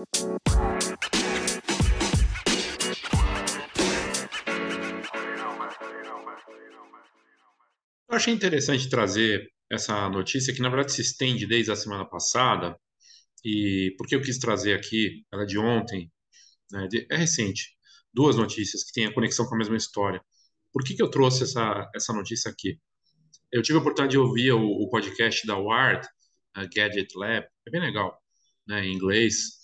Eu achei interessante trazer essa notícia que, na verdade, se estende desde a semana passada. E por que eu quis trazer aqui, ela é de ontem, né, de, é recente, duas notícias que têm a conexão com a mesma história. Por que, que eu trouxe essa, essa notícia aqui? Eu tive a oportunidade de ouvir o, o podcast da Ward, Gadget Lab, é bem legal, né, em inglês,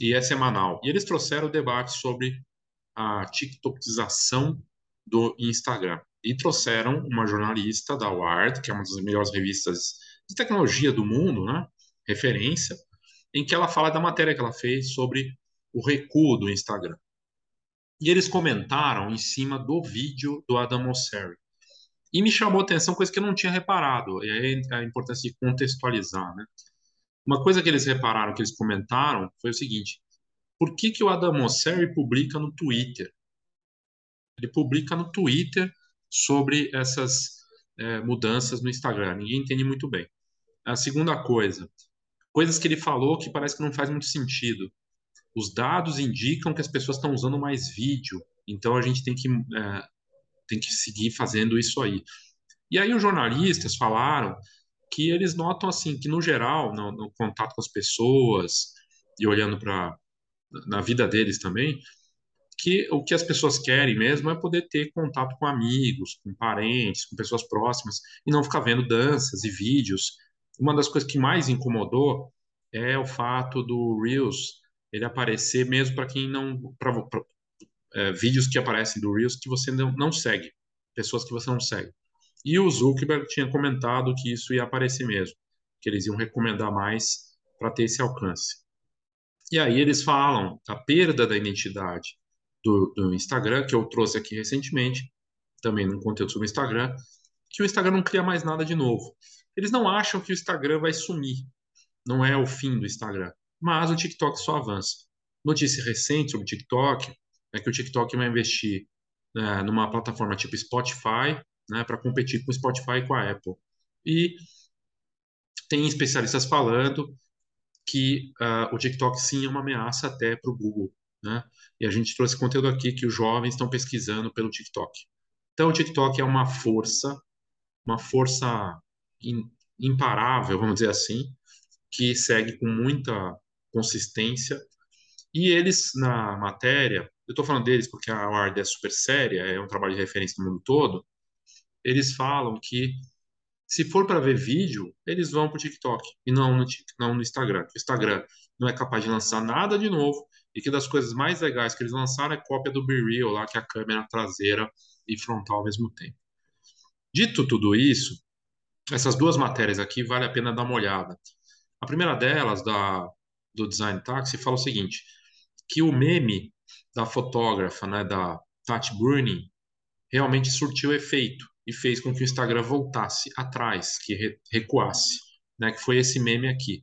e é semanal. E eles trouxeram o debate sobre a TikTokização do Instagram. E trouxeram uma jornalista da Wired, que é uma das melhores revistas de tecnologia do mundo, né? referência, em que ela fala da matéria que ela fez sobre o recuo do Instagram. E eles comentaram em cima do vídeo do Adam Mosseri. E me chamou a atenção coisa que eu não tinha reparado, e aí a importância de contextualizar. Né? Uma coisa que eles repararam, que eles comentaram, foi o seguinte: por que, que o Adam Mosseri publica no Twitter? Ele publica no Twitter sobre essas é, mudanças no Instagram. Ninguém entende muito bem. A segunda coisa, coisas que ele falou que parece que não faz muito sentido. Os dados indicam que as pessoas estão usando mais vídeo, então a gente tem que, é, tem que seguir fazendo isso aí. E aí os jornalistas falaram que eles notam assim que no geral, no, no contato com as pessoas e olhando para na vida deles também, que o que as pessoas querem mesmo é poder ter contato com amigos, com parentes, com pessoas próximas e não ficar vendo danças e vídeos. Uma das coisas que mais incomodou é o fato do Reels ele aparecer mesmo para quem não pra, é, vídeos que aparecem do Reels que você não, não segue, pessoas que você não segue. E o Zuckerberg tinha comentado que isso ia aparecer mesmo, que eles iam recomendar mais para ter esse alcance. E aí eles falam da perda da identidade do, do Instagram, que eu trouxe aqui recentemente, também num conteúdo sobre o Instagram, que o Instagram não cria mais nada de novo. Eles não acham que o Instagram vai sumir, não é o fim do Instagram, mas o TikTok só avança. Notícia recente sobre o TikTok é que o TikTok vai investir né, numa plataforma tipo Spotify, né, para competir com o Spotify e com a Apple. E tem especialistas falando que uh, o TikTok sim é uma ameaça até para o Google, né? E a gente trouxe conteúdo aqui que os jovens estão pesquisando pelo TikTok. Então, o TikTok é uma força, uma força in, imparável, vamos dizer assim, que segue com muita consistência. E eles, na matéria, eu estou falando deles porque a Ward é super séria, é um trabalho de referência no mundo todo, eles falam que se for para ver vídeo, eles vão para o TikTok e não no, não no Instagram. O Instagram não é capaz de lançar nada de novo e que das coisas mais legais que eles lançaram é cópia do BeReal lá, que é a câmera traseira e frontal ao mesmo tempo. Dito tudo isso, essas duas matérias aqui vale a pena dar uma olhada. A primeira delas, da, do Design Taxi, fala o seguinte, que o meme da fotógrafa, né, da Tati Bruning, realmente surtiu efeito e fez com que o Instagram voltasse atrás, que recuasse, né, que foi esse meme aqui.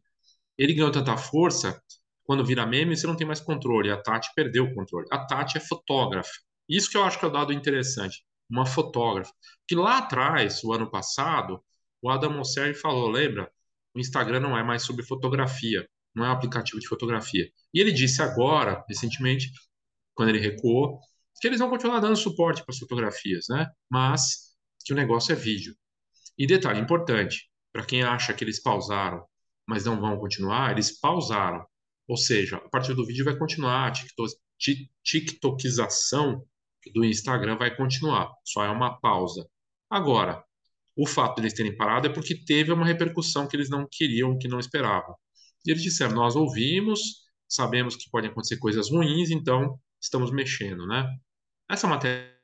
Ele ganhou tanta força, quando vira meme, você não tem mais controle. A Tati perdeu o controle. A Tati é fotógrafa. Isso que eu acho que é o dado interessante. Uma fotógrafa. Que lá atrás, o ano passado, o Adam Mosseri falou, lembra? O Instagram não é mais sobre fotografia, não é um aplicativo de fotografia. E ele disse agora, recentemente, quando ele recuou, que eles vão continuar dando suporte para as fotografias, né? Mas que o negócio é vídeo. E detalhe importante, para quem acha que eles pausaram, mas não vão continuar, eles pausaram. Ou seja, a partir do vídeo vai continuar, a TikTokização do Instagram vai continuar, só é uma pausa. Agora, o fato de eles terem parado é porque teve uma repercussão que eles não queriam, que não esperavam. E eles disseram: Nós ouvimos, sabemos que podem acontecer coisas ruins, então estamos mexendo, né? Essa matéria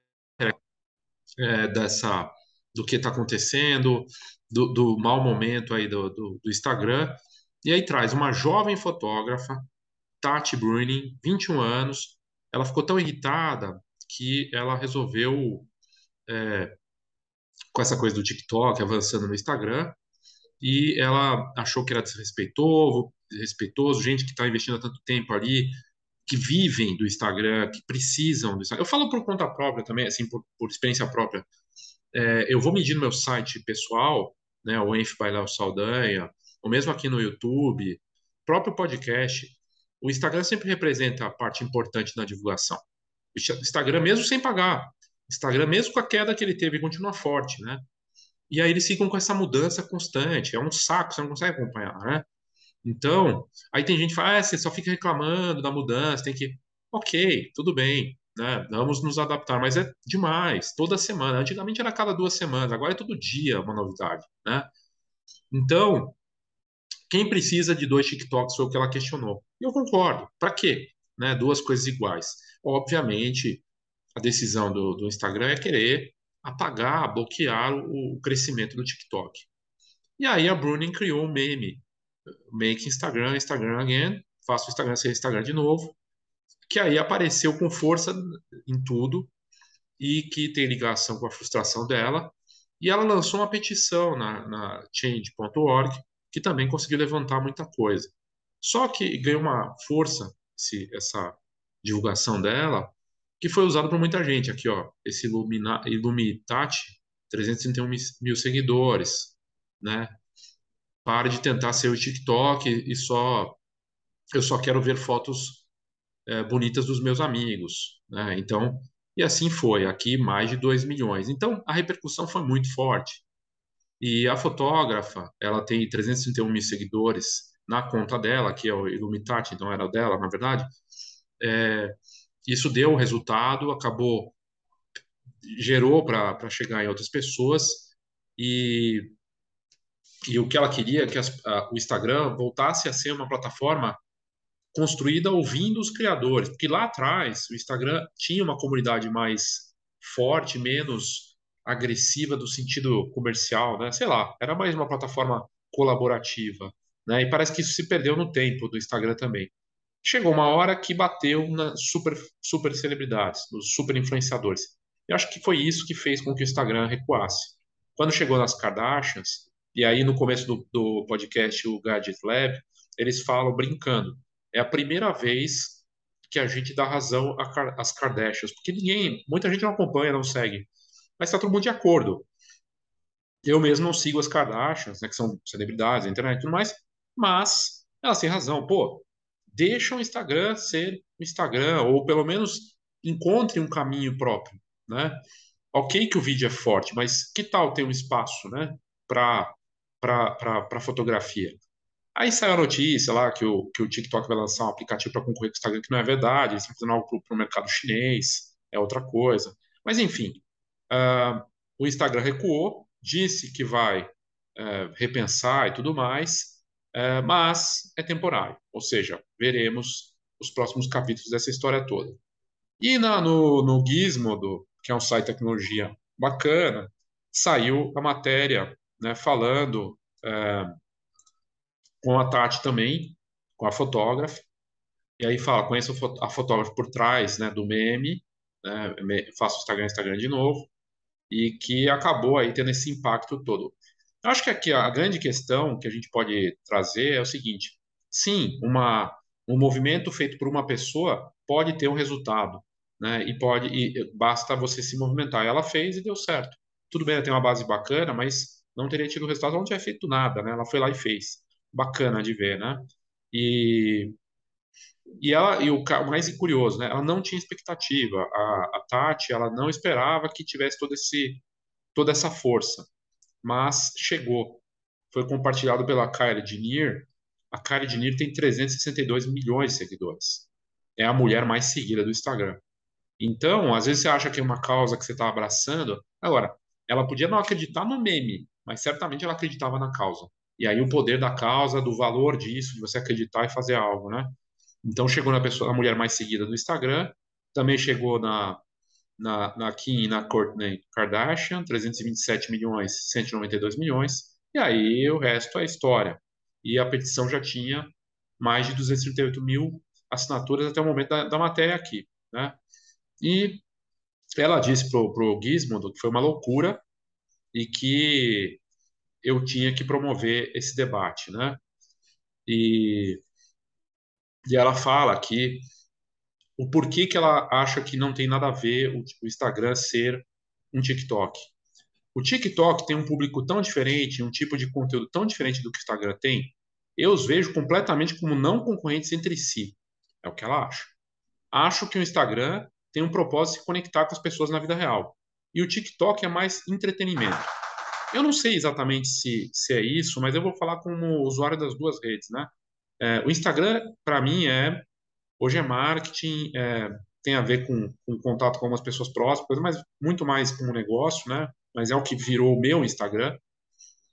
é, dessa do que está acontecendo, do, do mau momento aí do, do, do, Instagram. E aí traz uma jovem fotógrafa, Tati Bruning, 21 anos. Ela ficou tão irritada que ela resolveu, é, com essa coisa do TikTok, avançando no Instagram, e ela achou que era desrespeitoso, desrespeitoso gente que está investindo tanto tempo ali, que vivem do Instagram, que precisam do Instagram. Eu falo por conta própria também, assim, por, por experiência própria. É, eu vou medir no meu site pessoal, né, o Enf by Léo Saldanha, ou mesmo aqui no YouTube, próprio podcast, o Instagram sempre representa a parte importante na divulgação. O Instagram, mesmo sem pagar, Instagram, mesmo com a queda que ele teve, continua forte, né? E aí eles ficam com essa mudança constante. É um saco, você não consegue acompanhar, né? Então, aí tem gente que fala, ah, você só fica reclamando da mudança, tem que. Ok, tudo bem, né? Vamos nos adaptar, mas é demais, toda semana. Antigamente era cada duas semanas, agora é todo dia uma novidade, né? Então, quem precisa de dois TikToks foi o que ela questionou. E eu concordo. Para quê? Né? Duas coisas iguais. Obviamente, a decisão do, do Instagram é querer apagar, bloquear o, o crescimento do TikTok. E aí a Bruning criou um meme, Make Instagram, Instagram Again, faça o Instagram ser Instagram de novo, que aí apareceu com força em tudo e que tem ligação com a frustração dela. E ela lançou uma petição na, na change.org que também conseguiu levantar muita coisa. Só que ganhou uma força esse, essa divulgação dela que foi usado por muita gente. Aqui, ó, esse Illumina, Illumitati, 331 mil seguidores, né? Pare de tentar ser o TikTok e só eu só quero ver fotos é, bonitas dos meus amigos, né? Então, e assim foi. Aqui mais de 2 milhões. Então, a repercussão foi muito forte. E a fotógrafa, ela tem 331 mil seguidores na conta dela, que é o Illumitati, então era dela, na verdade. É, isso deu resultado, acabou, gerou para chegar em outras pessoas e, e o que ela queria é que as, a, o Instagram voltasse a ser uma plataforma construída ouvindo os criadores, porque lá atrás o Instagram tinha uma comunidade mais forte, menos agressiva do sentido comercial, né? Sei lá, era mais uma plataforma colaborativa, né? E parece que isso se perdeu no tempo do Instagram também. Chegou uma hora que bateu nas super, super celebridades, nos super influenciadores. Eu acho que foi isso que fez com que o Instagram recuasse. Quando chegou nas Kardashians, e aí no começo do, do podcast, o Gadget Lab, eles falam brincando. É a primeira vez que a gente dá razão às Kardashians, porque ninguém, muita gente não acompanha, não segue, mas está todo mundo de acordo. Eu mesmo não sigo as Kardashians, né, que são celebridades, a internet e tudo mais, mas elas têm razão. Pô, deixa o Instagram ser o Instagram, ou pelo menos encontre um caminho próprio, né? Ok que o vídeo é forte, mas que tal ter um espaço, né, para para fotografia? Aí saiu a notícia lá que o, que o TikTok vai lançar um aplicativo para concorrer com o Instagram, que não é verdade, eles estão fazendo algo para o mercado chinês, é outra coisa. Mas, enfim, uh, o Instagram recuou, disse que vai uh, repensar e tudo mais, é, mas é temporário, ou seja, veremos os próximos capítulos dessa história toda. E na, no, no Gizmodo, que é um site de tecnologia bacana, saiu a matéria né, falando é, com a Tati também, com a fotógrafa, e aí fala, conheço a fotógrafa por trás né, do meme, né, faço Instagram, Instagram de novo, e que acabou aí tendo esse impacto todo. Eu acho que aqui a grande questão que a gente pode trazer é o seguinte: sim, uma, um movimento feito por uma pessoa pode ter um resultado, né? E pode e basta você se movimentar. Ela fez e deu certo. Tudo bem, ela tem uma base bacana, mas não teria tido resultado, ela não tinha feito nada, né? Ela foi lá e fez. Bacana de ver, né? E e ela e o, mais curioso, né? Ela não tinha expectativa. A, a Tati, ela não esperava que tivesse todo esse toda essa força mas chegou. Foi compartilhado pela Kylie Jenner. A Kylie Jenner tem 362 milhões de seguidores. É a mulher mais seguida do Instagram. Então, às vezes você acha que é uma causa que você está abraçando. Agora, ela podia não acreditar no meme, mas certamente ela acreditava na causa. E aí o poder da causa, do valor disso, de você acreditar e fazer algo, né? Então chegou na pessoa, a mulher mais seguida do Instagram, também chegou na na, na Kim e na Kourtney Kardashian, 327 milhões, 192 milhões, e aí o resto é história. E a petição já tinha mais de 238 mil assinaturas até o momento da, da matéria aqui, né? E ela disse pro, pro Gizmodo que foi uma loucura e que eu tinha que promover esse debate, né? E, e ela fala que o porquê que ela acha que não tem nada a ver o, o Instagram ser um TikTok. O TikTok tem um público tão diferente, um tipo de conteúdo tão diferente do que o Instagram tem, eu os vejo completamente como não concorrentes entre si. É o que ela acha. Acho que o Instagram tem um propósito de se conectar com as pessoas na vida real. E o TikTok é mais entretenimento. Eu não sei exatamente se, se é isso, mas eu vou falar como usuário das duas redes, né? É, o Instagram, para mim, é hoje é marketing, é, tem a ver com, com contato com algumas pessoas próximas, mas muito mais com o negócio, né? Mas é o que virou o meu Instagram.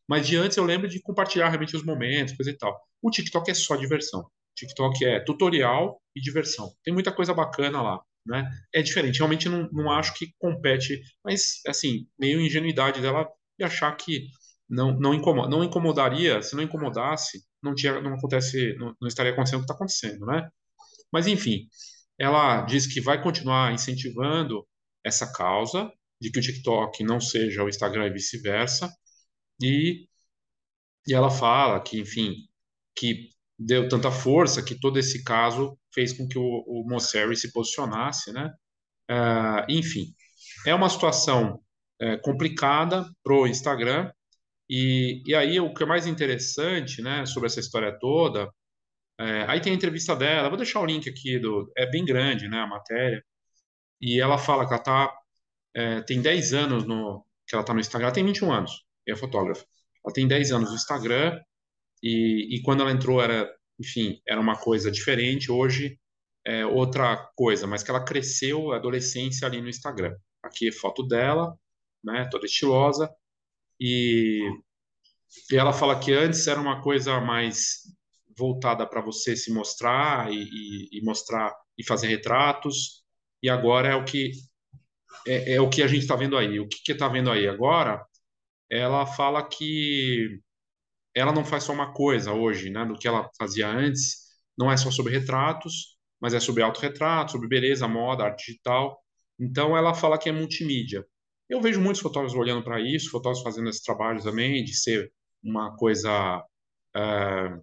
Mas de antes eu lembro de compartilhar realmente os momentos, coisa e tal. O TikTok é só diversão. TikTok é tutorial e diversão. Tem muita coisa bacana lá, né? É diferente. Realmente não, não acho que compete, mas assim, meio ingenuidade dela de achar que não não, incomoda, não incomodaria, se não incomodasse, não tinha não acontece, não, não estaria acontecendo o que está acontecendo, né? Mas enfim, ela diz que vai continuar incentivando essa causa de que o TikTok não seja o Instagram e vice-versa. E, e ela fala que, enfim, que deu tanta força que todo esse caso fez com que o, o Mosseri se posicionasse, né? Uh, enfim, é uma situação é, complicada para o Instagram. E, e aí o que é mais interessante, né, sobre essa história toda é, aí tem a entrevista dela, vou deixar o link aqui, do, é bem grande né, a matéria, e ela fala que ela tá, é, tem 10 anos no, que ela está no Instagram, ela tem 21 anos, é fotógrafa. Ela tem 10 anos no Instagram, e, e quando ela entrou era, enfim, era uma coisa diferente, hoje é outra coisa, mas que ela cresceu a adolescência ali no Instagram. Aqui é foto dela, né, toda estilosa, e, e ela fala que antes era uma coisa mais voltada para você se mostrar e, e, e, mostrar e fazer retratos. E agora é o que é, é o que a gente está vendo aí. O que está vendo aí agora? Ela fala que ela não faz só uma coisa hoje, né? Do que ela fazia antes. Não é só sobre retratos, mas é sobre autorretrato, sobre beleza, moda, arte digital. Então ela fala que é multimídia. Eu vejo muitos fotógrafos olhando para isso, fotógrafos fazendo esse trabalho também de ser uma coisa uh,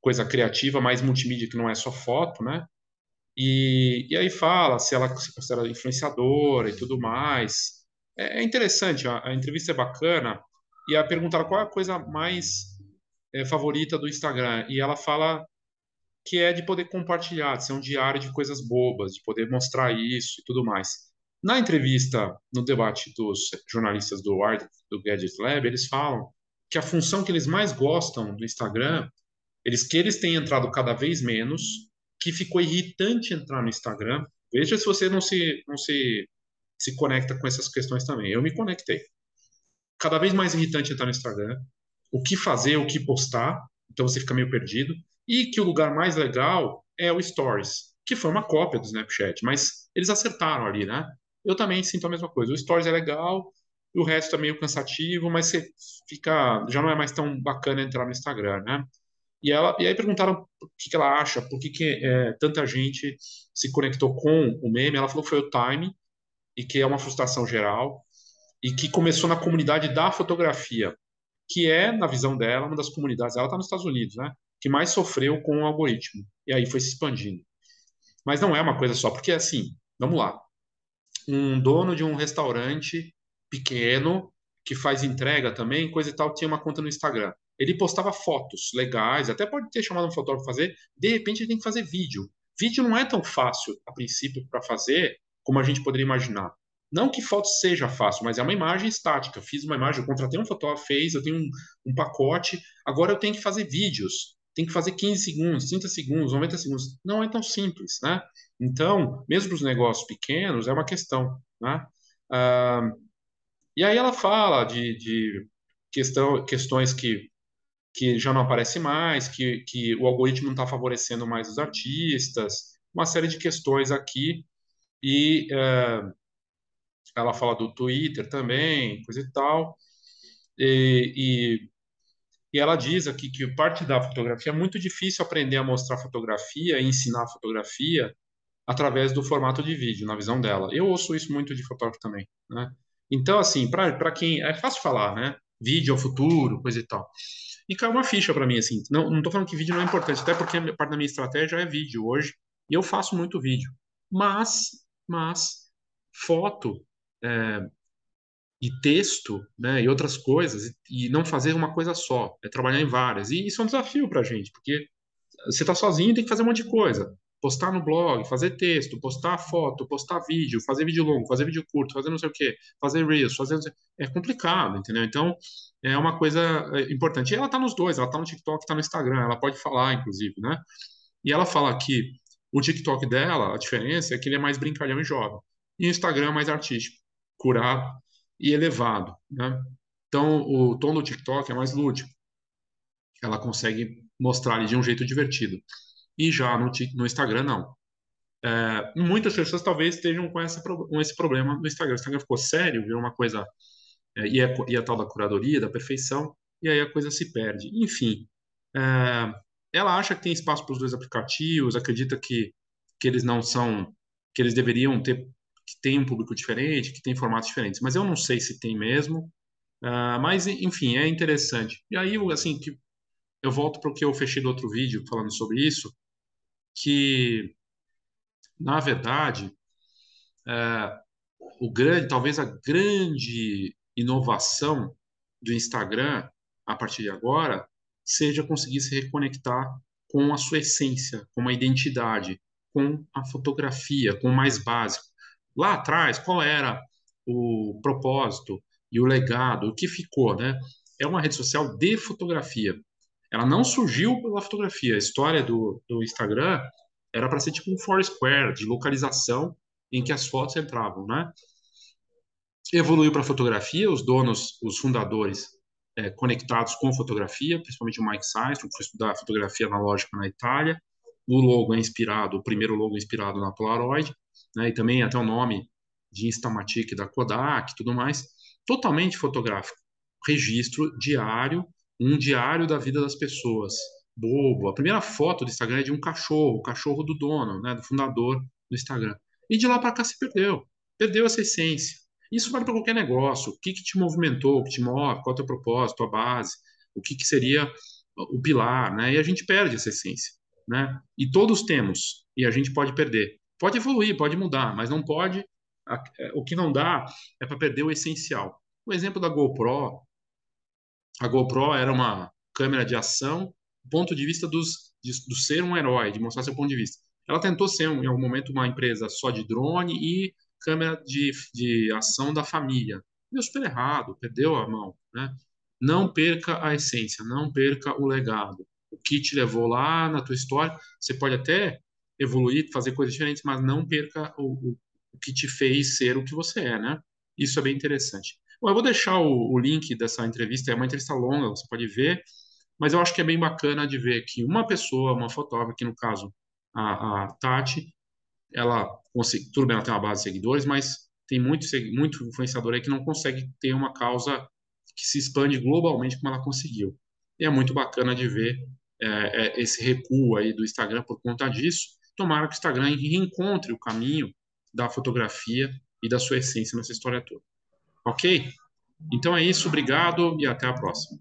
coisa criativa, mais multimídia que não é só foto, né? E, e aí fala se ela se considera influenciadora e tudo mais. É, é interessante, a, a, entrevista é bacana. E a perguntaram qual é a coisa mais é, favorita do Instagram. E ela fala que é de poder compartilhar, de ser um diário de coisas bobas, de poder mostrar isso e tudo mais. Na entrevista, no debate dos jornalistas do, do Gadget Lab, eles falam que a função que eles mais gostam do Instagram eles que eles têm entrado cada vez menos, que ficou irritante entrar no Instagram. Veja se você não se não se se conecta com essas questões também. Eu me conectei. Cada vez mais irritante entrar no Instagram. O que fazer, o que postar, então você fica meio perdido. E que o lugar mais legal é o Stories, que foi uma cópia do Snapchat, mas eles acertaram ali, né? Eu também sinto a mesma coisa. O Stories é legal, o resto é meio cansativo, mas você fica, já não é mais tão bacana entrar no Instagram, né? E, ela, e aí perguntaram o que, que ela acha, por que, que é, tanta gente se conectou com o meme. Ela falou que foi o time, e que é uma frustração geral, e que começou na comunidade da fotografia, que é, na visão dela, uma das comunidades, ela está nos Estados Unidos, né? Que mais sofreu com o algoritmo. E aí foi se expandindo. Mas não é uma coisa só, porque assim, vamos lá. Um dono de um restaurante pequeno, que faz entrega também, coisa e tal, tinha uma conta no Instagram ele postava fotos legais, até pode ter chamado um fotógrafo fazer, de repente ele tem que fazer vídeo. Vídeo não é tão fácil, a princípio, para fazer como a gente poderia imaginar. Não que foto seja fácil, mas é uma imagem estática. Fiz uma imagem, eu contratei um fotógrafo, fez, eu tenho um, um pacote, agora eu tenho que fazer vídeos. Tem que fazer 15 segundos, 30 segundos, 90 segundos. Não é tão simples, né? Então, mesmo para os negócios pequenos, é uma questão, né? Ah, e aí ela fala de, de questão, questões que que já não aparece mais, que, que o algoritmo não está favorecendo mais os artistas, uma série de questões aqui. E ela fala do Twitter também, coisa e tal. E, e, e, ela diz aqui que parte da fotografia é muito difícil aprender a mostrar fotografia e ensinar fotografia através do formato de vídeo, na visão dela. Eu ouço isso muito de fotógrafo também, né? Então, assim, para quem... É fácil falar, né? Vídeo é o futuro, coisa e tal. E caiu uma ficha para mim, assim. Não, não tô falando que vídeo não é importante, até porque parte da minha estratégia é vídeo hoje. E eu faço muito vídeo. Mas, mas, foto é, e texto, né, e outras coisas, e, não fazer uma coisa só, é trabalhar em várias. E isso é um desafio para a gente, porque você está sozinho e tem que fazer um monte de coisa. postar no blog, fazer texto, postar foto, postar vídeo, fazer vídeo longo, fazer vídeo curto, fazer não sei o quê, fazer reels, fazer é complicado, entendeu? Então é uma coisa é, importante. E ela está nos dois, ela está no TikTok, está no Instagram, ela pode falar, inclusive, né? E ela fala que o TikTok dela, a diferença é que ele é mais brincalhão e jovem, e o Instagram é mais artístico, curado e elevado, né? Então o tom do TikTok é mais lúdico, ela consegue mostrar ali de um jeito divertido. E já no, no Instagram, não. É, muitas pessoas talvez estejam com, essa, com esse problema no Instagram. O Instagram ficou sério, virou uma coisa. É, e, é, e a tal da curadoria, da perfeição, e aí a coisa se perde. Enfim, é, ela acha que tem espaço para os dois aplicativos, acredita que, que eles não são. que eles deveriam ter. Tem um público diferente, que tem formatos diferentes. Mas eu não sei se tem mesmo. Uh, mas, enfim, é interessante. E aí, assim, que eu volto para o que eu fechei do outro vídeo falando sobre isso, que, na verdade, é, o grande, talvez a grande inovação do Instagram a partir de agora seja conseguir se reconectar com a sua essência, com uma identidade, com a fotografia, com o mais básico. Lá atrás, qual era o propósito e o legado, o que ficou, né? É uma rede social de fotografia. Ela não surgiu pela fotografia. A história do, do Instagram era para ser tipo um Foursquare de localização em que as fotos entravam, né? Evoluiu para fotografia, os donos, os fundadores é, conectados com fotografia, principalmente o Mike Systrom, que foi estudar fotografia analógica na Itália. O logo é inspirado, o primeiro logo é inspirado na Polaroid, né? E também até o nome de Instamatic da Kodak, e tudo mais, totalmente fotográfico, registro diário um diário da vida das pessoas. Bobo. A primeira foto do Instagram é de um cachorro, o cachorro do dono, né, do fundador do Instagram. E de lá para cá se perdeu. Perdeu essa essência. Isso vale para qualquer negócio. O que, que te movimentou, o que te move, qual é o teu propósito, a base, o que, que seria o pilar, né? E a gente perde essa essência, né? E todos temos, e a gente pode perder. Pode evoluir, pode mudar, mas não pode. O que não dá é para perder o essencial. O exemplo da GoPro a GoPro era uma câmera de ação, ponto de vista dos, de, do ser um herói, de mostrar seu ponto de vista. Ela tentou ser, em algum momento, uma empresa só de drone e câmera de, de ação da família. Deu super errado, perdeu a mão. Né? Não perca a essência, não perca o legado. O que te levou lá na tua história, você pode até evoluir, fazer coisas diferentes, mas não perca o, o, o que te fez ser o que você é, né? Isso é bem interessante. Bom, eu vou deixar o, o, link dessa entrevista, é uma entrevista longa, você pode ver, mas eu acho que é bem bacana de ver que uma pessoa, uma fotógrafa, aqui no caso a, a Tati, ela tudo bem, ela tem uma base de seguidores, mas tem muito, muito influenciador aí que não consegue ter uma causa que se expande globalmente como ela conseguiu. E é muito bacana de ver é, esse recuo aí do Instagram por conta disso. Tomara que o Instagram reencontre o caminho da fotografia e da sua essência nessa história toda. Ok? Então é isso, obrigado e até a próxima.